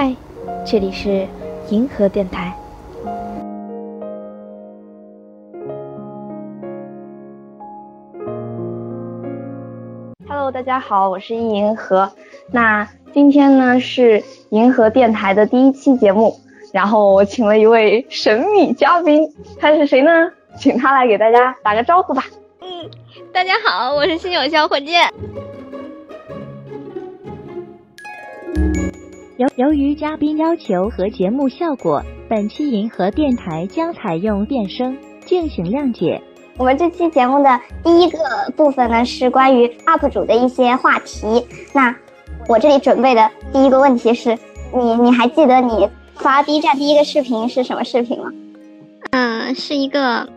嗨，这里是银河电台。Hello，大家好，我是易银河。那今天呢是银河电台的第一期节目，然后我请了一位神秘嘉宾，他是谁呢？请他来给大家打个招呼吧。嗯，大家好，我是新友小火箭。由由于嘉宾要求和节目效果，本期银河电台将采用变声，敬请谅解。我们这期节目的第一个部分呢是关于 UP 主的一些话题。那我这里准备的第一个问题是你你还记得你发 B 站第一个视频是什么视频吗？嗯，是一个。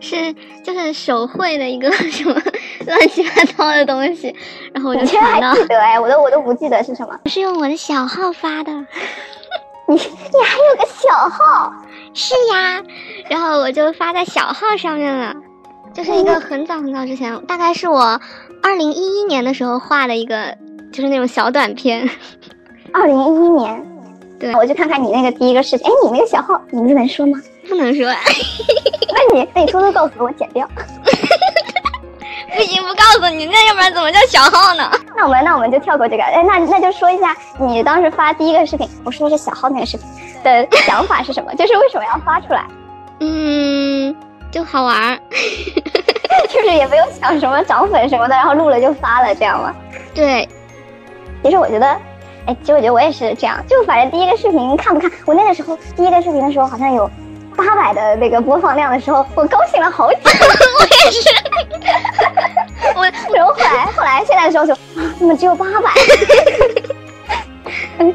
是就是手绘的一个 什么乱七八糟的东西，然后我就传到。记得哎，我都我都不记得是什么。是用我的小号发的。你你还有个小号？是呀，然后我就发在小号上面了。就是一个很早很早之前，大概是我二零一一年的时候画的一个，就是那种小短片。二零一一年，对，我去看看你那个第一个视频。哎，你那个小号名字能说吗？不能说。那你那你偷偷告诉我，剪掉。不行，不告诉你，那要不然怎么叫小号呢？那我们那我们就跳过这个。哎，那那就说一下你当时发第一个视频，我说的是小号那个视频的想法是什么？就是为什么要发出来？嗯，就好玩。就是也没有想什么涨粉什么的，然后录了就发了，这样吗？对。其实我觉得，哎，其实我觉得我也是这样，就反正第一个视频看不看，我那个时候第一个视频的时候好像有。八百的那个播放量的时候，我高兴了好久。我也是，我 然后后来后来现在的时候就 怎么只有八百？嗯，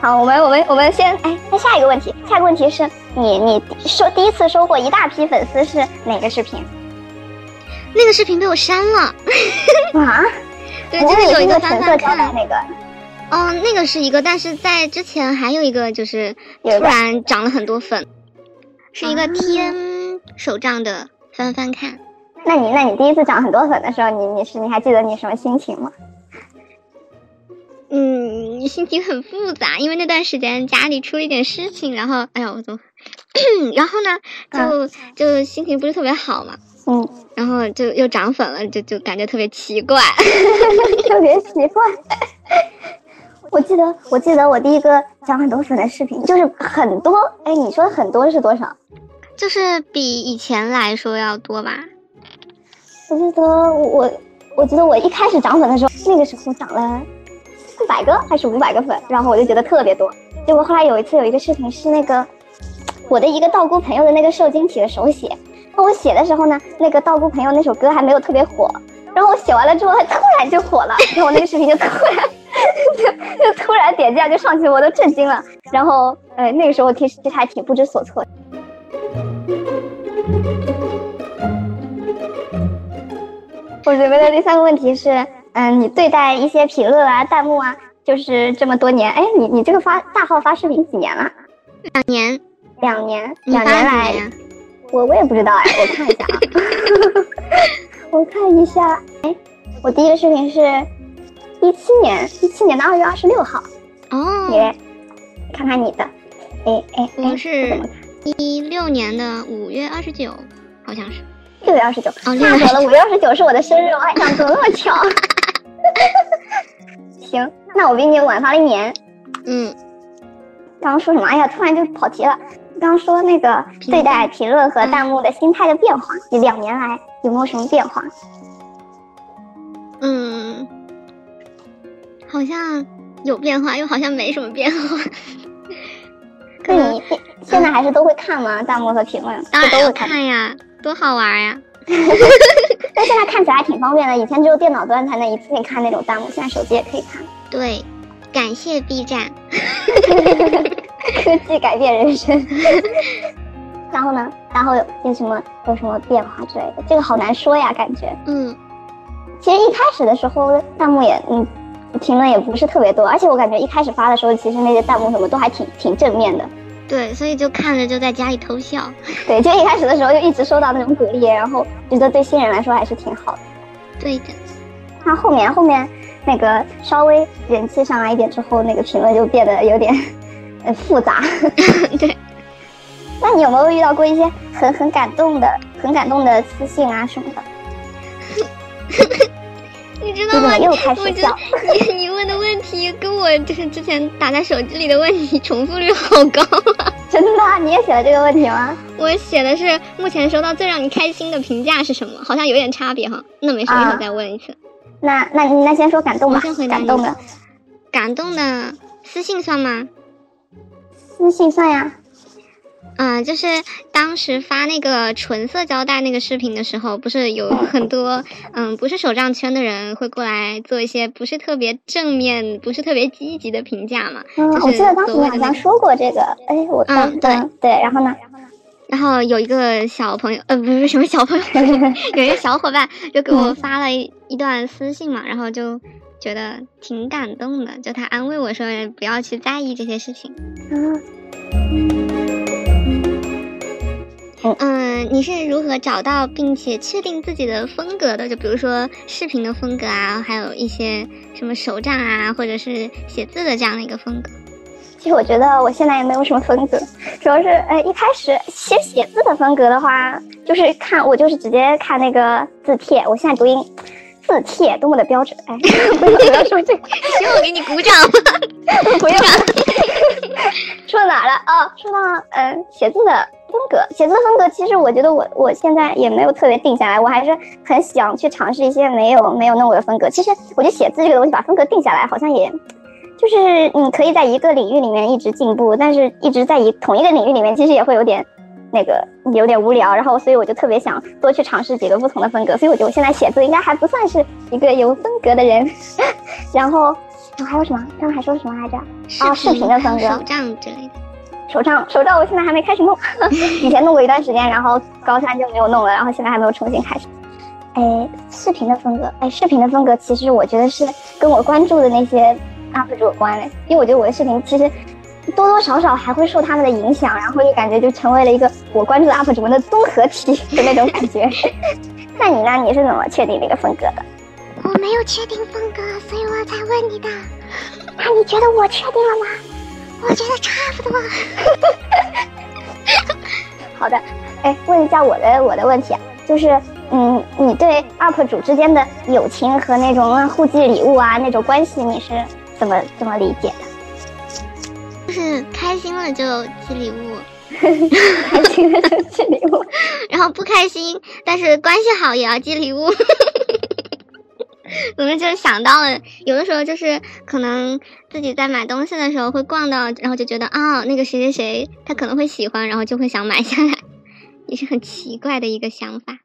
好，我们我们我们先哎，那下一个问题，下一个问题是你你收第一次收获一大批粉丝是哪个视频？那个视频被我删了。啊？对，就是有一个橙色胶带那个。哦，那个是一个，但是在之前还有一个，就是突然涨了很多粉。是一个天手账的翻翻看，那你那你第一次涨很多粉的时候，你你是你还记得你什么心情吗？嗯，心情很复杂，因为那段时间家里出了一点事情，然后哎呀我怎么，然后呢就就心情不是特别好嘛，嗯，然后就又涨粉了，就就感觉特别奇怪，特别奇怪。我记得，我记得我第一个涨很多粉的视频就是很多，哎，你说的很多是多少？就是比以前来说要多吧？我记得我，我记得我一开始涨粉的时候，那个时候涨了四百个还是五百个粉，然后我就觉得特别多。结果后来有一次有一个视频是那个我的一个道姑朋友的那个受精体的手写，那我写的时候呢，那个道姑朋友那首歌还没有特别火，然后我写完了之后，它突然就火了，然后我那个视频就突然。就 就突然点价就上去，我都震惊了。然后，呃，那个时候其实其实还挺不知所措。我准备的第三个问题是，嗯，你对待一些评论啊、弹幕啊，就是这么多年，哎，你你这个发大号发视频几年了？两年，两年，两年来，我我也不知道哎，我看一下啊，我看一下，哎，我第一个视频是。一七年，一七年的二月二十六号。哦，你看看你的，哎哎，我是一六年的五月二十九，好像是六月二十九。哦，太好了，五月二十九是我的生日，我还想怎么那么巧？行，那我比你晚发了一年。嗯，刚刚说什么？哎呀，突然就跑题了。刚刚说那个对待评论和弹幕的心态的变化，你两年来有没有什么变化？嗯。好像有变化，又好像没什么变化。那你现在还是都会看吗？弹幕和评论？当然都会看呀，多好玩呀！但现在看起来还挺方便的，以前只有电脑端才能一次性看那种弹幕，现在手机也可以看。对，感谢 B 站，科技改变人生。然后呢？然后有有什么有什么变化之类的？这个好难说呀，感觉。嗯，其实一开始的时候弹幕也嗯。评论也不是特别多，而且我感觉一开始发的时候，其实那些弹幕什么都还挺挺正面的。对，所以就看着就在家里偷笑。对，就一开始的时候就一直收到那种鼓励，然后觉得对新人来说还是挺好的。对的。那后面后面那个稍微人气上来一点之后，那个评论就变得有点 呃复杂。对。那你有没有遇到过一些很很感动的、很感动的私信啊什么的？你知道吗？又开始笑。题跟我就是之前打在手机里的问题重复率好高啊！真的？你也写了这个问题吗？我写的是目前收到最让你开心的评价是什么？好像有点差别哈。那没事，一会儿再问一次。那那那先说感动吧。先回答感动的。感动的私信算吗？私信算呀。嗯，就是当时发那个纯色胶带那个视频的时候，不是有很多嗯，不是手账圈的人会过来做一些不是特别正面、不是特别积极的评价嘛？嗯，我记得当时你好像说过这个，哎，我嗯对对，然后呢？然后有一个小朋友，呃，不是什么小朋友，有一个小伙伴就给我发了一一段私信嘛，然后就觉得挺感动的，就他安慰我说不要去在意这些事情。嗯。嗯，你是如何找到并且确定自己的风格的？就比如说视频的风格啊，还有一些什么手账啊，或者是写字的这样的一个风格。其实我觉得我现在也没有什么风格，主要是呃一开始写写字的风格的话，就是看我就是直接看那个字帖。我现在读音字帖多么的标准，哎，不要说这个，需要我给你鼓掌吗？不用。说到哪了？哦，说到嗯写字的。风格写字风格，其实我觉得我我现在也没有特别定下来，我还是很想去尝试一些没有没有弄我的风格。其实我觉得写字这个东西把风格定下来，好像也，就是你可以在一个领域里面一直进步，但是一直在一同一个领域里面，其实也会有点那个有点无聊。然后所以我就特别想多去尝试几个不同的风格。所以我觉得我现在写字应该还不算是一个有风格的人。然后还有什么？刚刚还说什么来着？啊，视频的风格，手账之类的。手账，手账我现在还没开始弄，以前弄过一段时间，然后高三就没有弄了，然后现在还没有重新开始。哎，视频的风格，哎，视频的风格其实我觉得是跟我关注的那些 UP 主有关的，因为我觉得我的视频其实多多少少还会受他们的影响，然后就感觉就成为了一个我关注的 UP 主们的综合体的那种感觉。那你呢？你是怎么确定这个风格的？我没有确定风格，所以我才问你的。那你觉得我确定了吗？我觉得差不多。好的，哎，问一下我的我的问题啊，就是，嗯，你对 UP 主之间的友情和那种互寄礼物啊那种关系，你是怎么怎么理解的？就是开心了就寄礼物，开心了就寄礼物，然后不开心，但是关系好也要寄礼物。我们就想到了，有的时候就是可能自己在买东西的时候会逛到，然后就觉得啊，那个谁谁谁他可能会喜欢，然后就会想买下来，也是很奇怪的一个想法。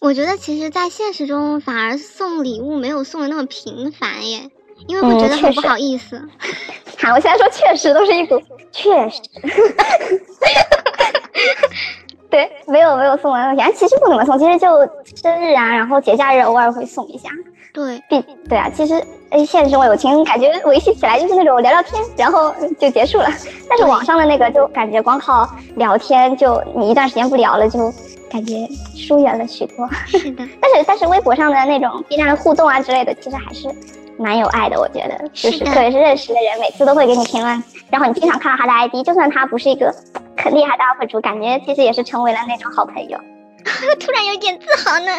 我觉得其实，在现实中反而送礼物没有送的那么频繁耶，因为会觉得很不好意思。好，我现在说确实都是一股确实。对，没有没有送完东西，其实不怎么送，其实就生日啊，然后节假日偶尔会送一下。对，对对啊，其实诶，现实中友情感觉维系起来就是那种聊聊天，然后就结束了。但是网上的那个就感觉光靠聊天，就你一段时间不聊了，就感觉疏远了许多。是的，但是但是微博上的那种 B 站的互动啊之类的，其实还是蛮有爱的，我觉得，就是特别是认识的人，每次都会给你评论，然后你经常看到他的 ID，就算他不是一个。很厉害的 UP 主，感觉其实也是成为了那种好朋友。突然有点自豪呢，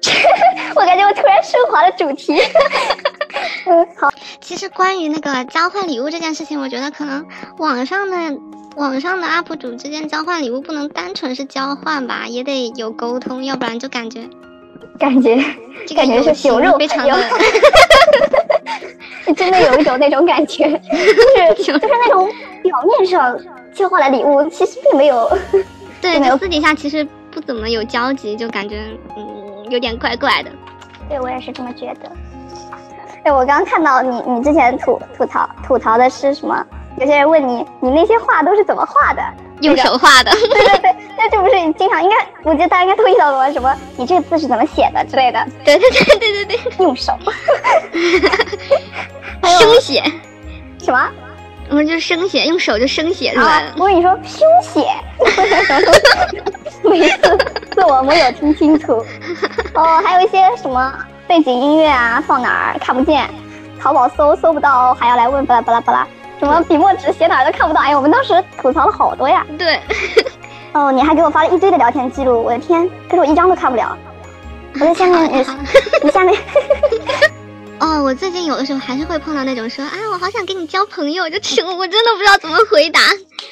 我感觉我突然升华了主题。嗯，好。其实关于那个交换礼物这件事情，我觉得可能网上的网上的 UP 主之间交换礼物不能单纯是交换吧，也得有沟通，要不然就感觉感觉就感觉是酒肉非常的，真的有一种那种感觉，就是就是那种表面上。交换了礼物，其实并没有，对，没有私底下其实不怎么有交集，就感觉嗯有点怪怪的。对我也是这么觉得。哎，我刚看到你，你之前吐吐槽吐槽的是什么？有些人问你，你那些画都是怎么画的？用手画的。对对对，那这不是你经常应该，我觉得大家应该都遇到过什么？你这个字是怎么写的之类的？对对对对对对，用手。生写。什么？我们就生写，用手就生写出来了。我跟你说，书写，每次自我没有听清楚。哦，还有一些什么背景音乐啊放哪儿看不见，淘宝搜搜不到，还要来问巴拉巴拉巴拉，什么笔墨纸写哪儿都看不到。哎呀，我们当时吐槽了好多呀。对，哦，你还给我发了一堆的聊天记录，我的天，可是我一张都看不了。我在下面，你你下面。哦，我最近有的时候还是会碰到那种说啊，我好想跟你交朋友，就我真的不知道怎么回答。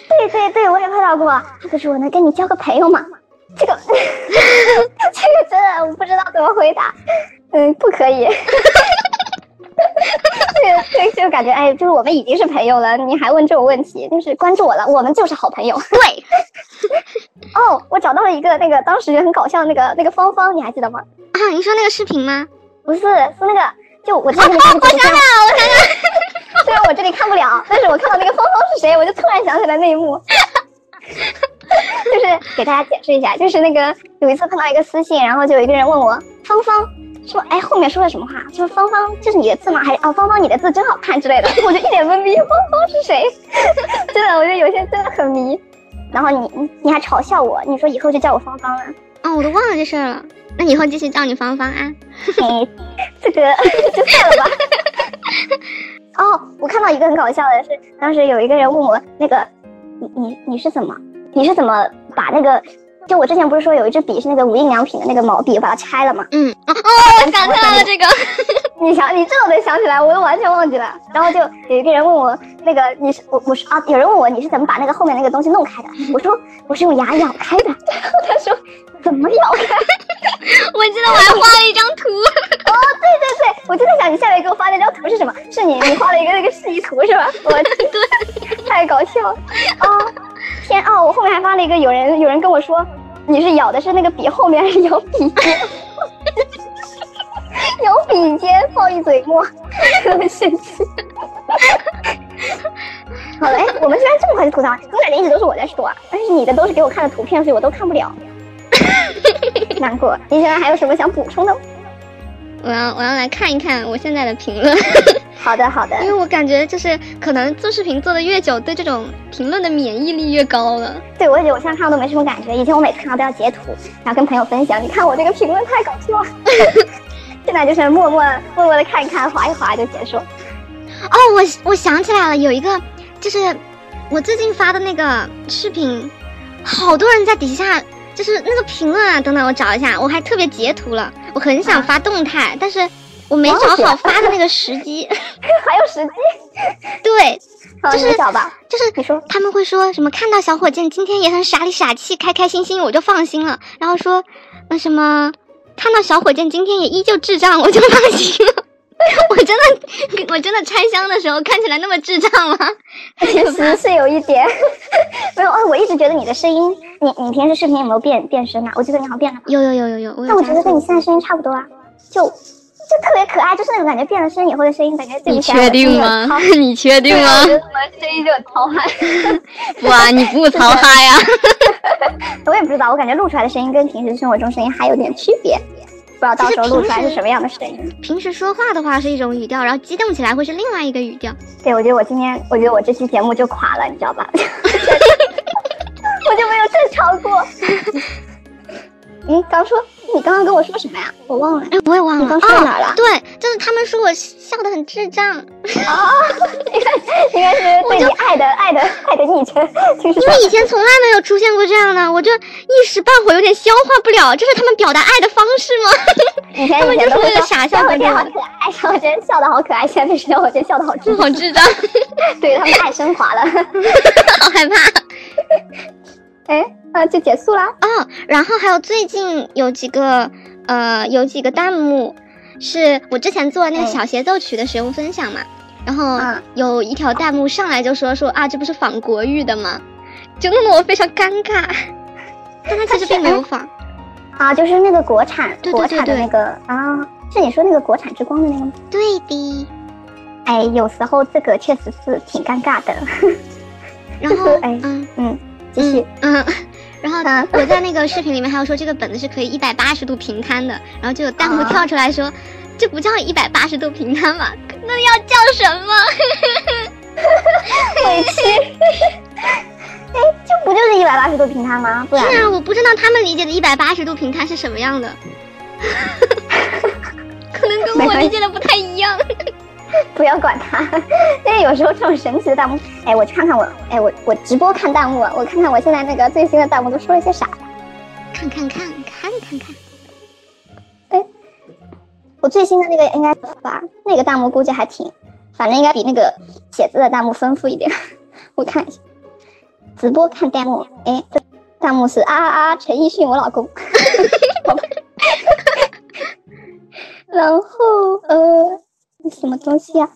对对对，我也碰到过。可是我能跟你交个朋友吗？这个，这个真的我不知道怎么回答。嗯，不可以。这个这个就感觉哎，就是我们已经是朋友了，你还问这种问题，就是关注我了，我们就是好朋友。对。哦，我找到了一个那个当时很搞笑的那个那个芳芳，你还记得吗？啊，你说那个视频吗？不是，是那个。就我这里看不，我想想，我想想，虽然我这里看不了，但是我看到那个芳芳是谁，我就突然想起来那一幕。就是给大家解释一下，就是那个有一次碰到一个私信，然后就有一个人问我芳芳说，哎，后面说了什么话？说芳芳这是你的字吗？还是啊芳芳你的字真好看之类的？我就一脸懵逼，芳芳是谁？真的，我觉得有些真的很迷。然后你你还嘲笑我，你说以后就叫我芳芳了。哦，我都忘了这事儿了。那以后继续叫你芳芳啊。这个就算了吧。哦，我看到一个很搞笑的是，当时有一个人问我，那个你你你是怎么你是怎么把那个，就我之前不是说有一支笔是那个无印良品的那个毛笔，我把它拆了吗？嗯，哦，我想起来了这个。你想你这都能想起来，我都完全忘记了。然后就有一个人问我，那个你是我我是啊，有人问我你是怎么把那个后面那个东西弄开的？我说我是用牙咬开的。然后他说怎么咬开？我记得我还画了一张图。哦，对对对，我就在想你下面给我发那张图是什么？是你你画了一个那个示意图是吧？我对，太搞笑了。哦，天哦，我后面还发了一个，有人有人跟我说你是咬的是那个笔后面还是咬笔尖？咬笔尖放一嘴沫，特别生气。好了，哎，我们居然这么快就吐槽，我感觉一直都是我在说，但是你的都是给我看的图片，所以我都看不了。难过，你现在还有什么想补充的？我要我要来看一看我现在的评论。好的好的，因为我感觉就是可能做视频做的越久，对这种评论的免疫力越高了。对，我也觉得我现在看到都没什么感觉。以前我每次看到都要截图，然后跟朋友分享。你看我这个评论太搞笑了。现在就是默默默默的看一看，划一划就结束。哦，我我想起来了，有一个就是我最近发的那个视频，好多人在底下。就是那个评论啊，等等，我找一下，我还特别截图了。我很想发动态，但是我没找好发的那个时机。还有时机？对，就是。就是你说他们会说什么？看到小火箭今天也很傻里傻气，开开心心，我就放心了。然后说那什么，看到小火箭今天也依旧智障，我就放心了。我真的，我真的拆箱的时候看起来那么智障吗？其实是有一点，没有。哎，我一直觉得你的声音，你你平时视频有没有变变声啊？我记得你好像变了。有有有有有。那我觉得跟你现在声音差不多啊，就就特别可爱，就是那种感觉变了声以后的声音，感觉自己你确定吗？你确定吗？什么声音就很糙嗨？不啊，你不糙嗨呀？我也不知道，我感觉录出来的声音跟平时生活中声音还有点区别。不知道到时候录出来是什么样的声音。平时说话的话是一种语调，然后激动起来会是另外一个语调。对，我觉得我今天，我觉得我这期节目就垮了，你知道吧？我就没有正常过。嗯，刚说你刚刚跟我说什么呀？我忘了，哎，我也忘了。你刚说到哪了？对，就是他们说我笑得很智障。哦，应 该应该是对你爱的爱的爱的昵称。因为以前从来没有出现过这样的，我就一时半会有点消化不了。这是他们表达爱的方式吗？以前以前都是傻笑，我觉得好可爱，我今天笑的好可爱。现在是我今天笑的好智好智障。对他们太升华了，好害怕。哎，啊，就结束了哦。然后还有最近有几个，呃，有几个弹幕，是我之前做那个小协奏曲的使用分享嘛。然后有一条弹幕上来就说说啊，这不是仿国语的吗？就弄得我非常尴尬。但他其实并没有仿。啊，就是那个国产国产的那个啊，是你说那个国产之光的那个吗？对的。哎，有时候这个确实是挺尴尬的。然后，哎，嗯嗯。继续，嗯，然后我在那个视频里面还有说这个本子是可以一百八十度平摊的，然后就有弹幕跳出来说，这不叫一百八十度平摊吧？那要叫什么？委屈。哎，这不就是一百八十度平摊吗？是啊，我不知道他们理解的一百八十度平摊是什么样的。可能跟我理解的不太一样。不要管他，因为有时候这种神奇的弹幕，哎，我去看看我，哎，我我直播看弹幕，我看看我现在那个最新的弹幕都说了些啥。看看看看看看，哎我最新的那个应该吧，那个弹幕估计还挺，反正应该比那个写字的弹幕丰富一点。我看一下，直播看弹幕，哎，这弹幕是啊啊啊，陈奕迅我老公。然后呃，什么东西啊、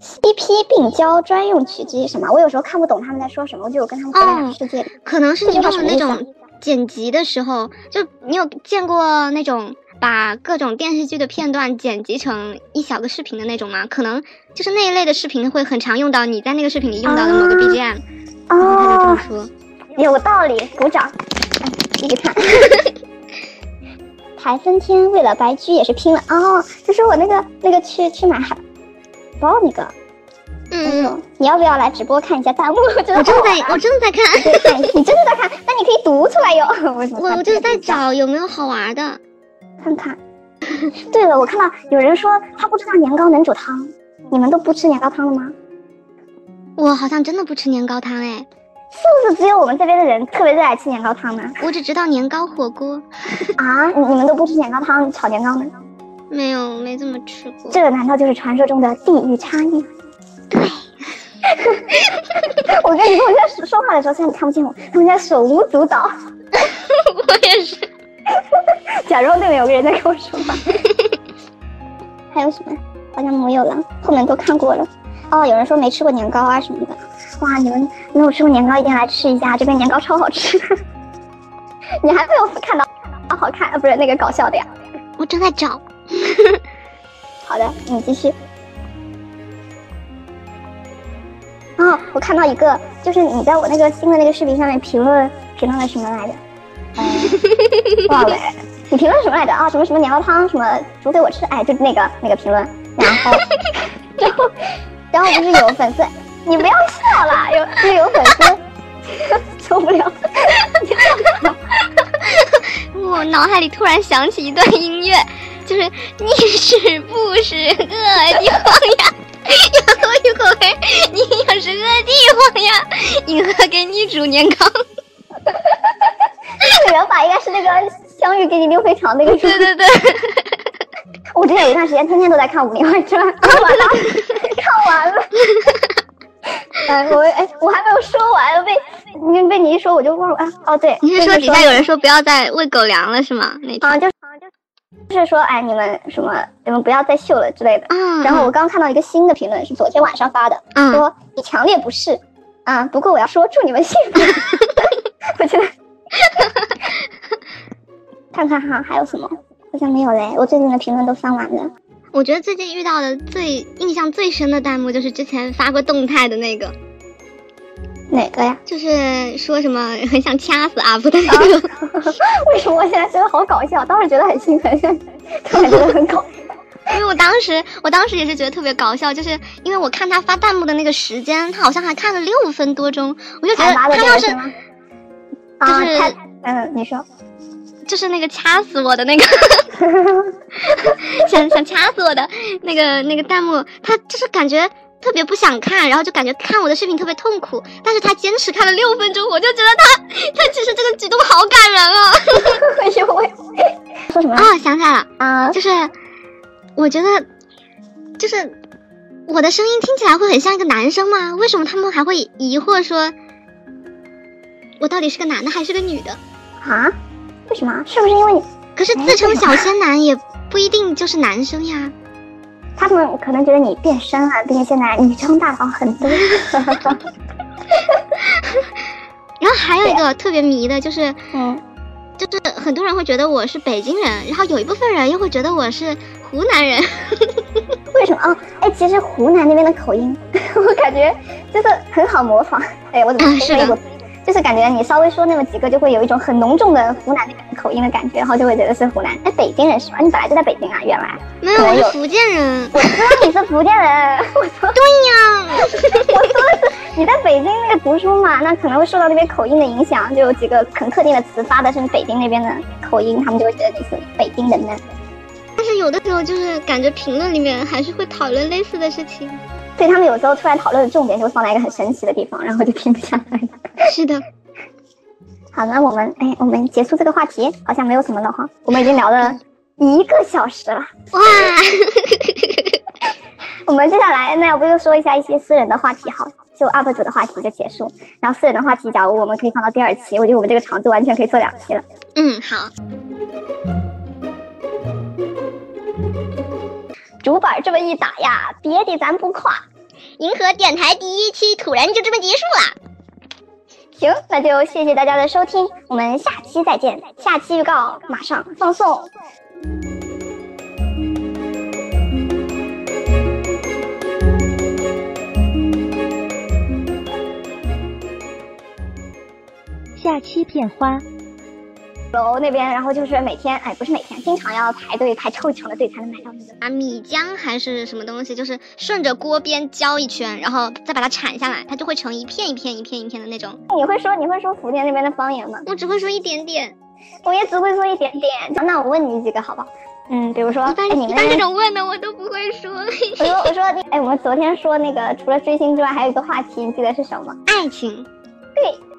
CP 病娇专用曲这些什么，我有时候看不懂他们在说什么，我就有跟他们活在两个世界里。可能是你用的那种剪辑的时候，就你有见过那种把各种电视剧的片段剪辑成一小个视频的那种吗？可能就是那一类的视频会很常用到你在那个视频里用到的某个啊 BGM，、然后他就这哦么，说。有道理，鼓掌。哎继续看。台风天为了白居也是拼了哦，就是我那个那个去去买海报那个，哎嗯，你要不要来直播看一下弹幕？我真的在我正在看，你真的在看？那你可以读出来哟。我我我就是在找有没有好玩的。看看。对了，我看到有人说他不知道年糕能煮汤，你们都不吃年糕汤了吗？我好像真的不吃年糕汤哎，是不是只有我们这边的人特别热爱吃年糕汤呢？我只知道年糕火锅，啊，你你们都不吃年糕汤炒年糕呢？没有没怎么吃过。这难道就是传说中的地域差异？对，我跟你说，我现在说说话的时候，虽然你看不见我，他们在手舞足蹈，我也是。假装对面有个人在跟我说话。还有什么？好像没有了，后面都看过了。哦，有人说没吃过年糕啊什么的。哇，你们没有吃过年糕，一定要来吃一下，这边年糕超好吃。你还没有看到好看啊？不是那个搞笑的呀？我正在找。好的，你继续。哦，我看到一个，就是你在我那个新的那个视频上面评论评论了什么来着？嗯，忘了，你评论什么来着啊？什么什么年糕汤，什么煮给我吃？哎，就那个那个评论，然后，然后，然后不是有粉丝，你不要笑啦，有就是有粉丝 受不了，我脑海里突然响起一段音乐，就是你是不是个地方呀？然后一会儿你要是个地方呀，银河给你煮年糕。这个原版应该是那个相遇给你溜肥肠那个。对对对，我之前有一段时间天天都在看《武林外传》，看完了，看完了。哎，我哎，我还没有说完，被你被你一说我就忘了。啊，哦对，你是说底下有人说不要再喂狗粮了是吗？那天啊，就是就是说，哎，你们什么，你们不要再秀了之类的。啊，然后我刚刚看到一个新的评论，是昨天晚上发的，嗯说你强烈不是啊。不过我要说，祝你们幸福。我觉得，看看哈，还有什么？好像没有嘞，我最近的评论都翻完了。我觉得最近遇到的最印象最深的弹幕就是之前发过动态的那个，哪个呀？就是说什么很想掐死 UP 的那个。为什么我现在觉得好搞笑？当时觉得很兴奋，现 在突然觉得很搞笑。因为我当时，我当时也是觉得特别搞笑，就是因为我看他发弹幕的那个时间，他好像还看了六分多钟，我就觉得他要是就是他嗯，你说，就是那个掐死我的那个，想想掐死我的那个那个弹幕，他就是感觉特别不想看，然后就感觉看我的视频特别痛苦，但是他坚持看了六分钟，我就觉得他 他其实这个举动好感人啊！为什么我说什么？哦，想起来了，啊，就是我觉得就是我的声音听起来会很像一个男生吗？为什么他们还会疑惑说，我到底是个男的还是个女的？啊？为什么？是不是因为你可是自称小仙男也不一定就是男生呀。他们可能觉得你变身了？毕竟现在女装大佬很多。然后还有一个特别迷的就是，嗯，就是很多人会觉得我是北京人，然后有一部分人又会觉得我是湖南人。为什么？哦，哎，其实湖南那边的口音，我感觉就是很好模仿。哎，我怎么啊是的我就是感觉你稍微说那么几个，就会有一种很浓重的湖南那边的口音的感觉，然后就会觉得是湖南。哎，北京人是吧？你本来就在北京啊，原来。没有我是福建人。我知道你是福建人，我说 对呀，我说的是你在北京那个读书嘛，那可能会受到那边口音的影响，就有几个很特定的词发的是北京那边的口音，他们就会觉得你是北京人呢。但是有的时候就是感觉评论里面还是会讨论类似的事情。对他们有时候突然讨论的重点就会放在一个很神奇的地方，然后就停不下来。是的。好，那我们哎，我们结束这个话题，好像没有什么了哈。我们已经聊了一个小时了，哇！我们接下来那要不就说一下一些私人的话题好，就 UP 主的话题就结束。然后私人的话题，假如我们可以放到第二期，我觉得我们这个场子完全可以做两期了。嗯，好。主板这么一打呀，别的咱不夸，银河电台第一期突然就这么结束了。行，那就谢谢大家的收听，我们下期再见。下期预告马上放送。下期片花。楼那边，然后就是每天，哎，不是每天，经常要排队排臭穷的队才能买到那个啊米浆还是什么东西，就是顺着锅边浇一圈，然后再把它铲下来，它就会成一片一片一片一片的那种。你会说你会说福建那边的方言吗？我只会说一点点，我也只会说一点点。那我问你几个好不好？嗯，比如说，一般你们这种问的我都不会说。我说我说哎，我们昨天说那个除了追星之外，还有一个话题，你记得是什么？爱情。对。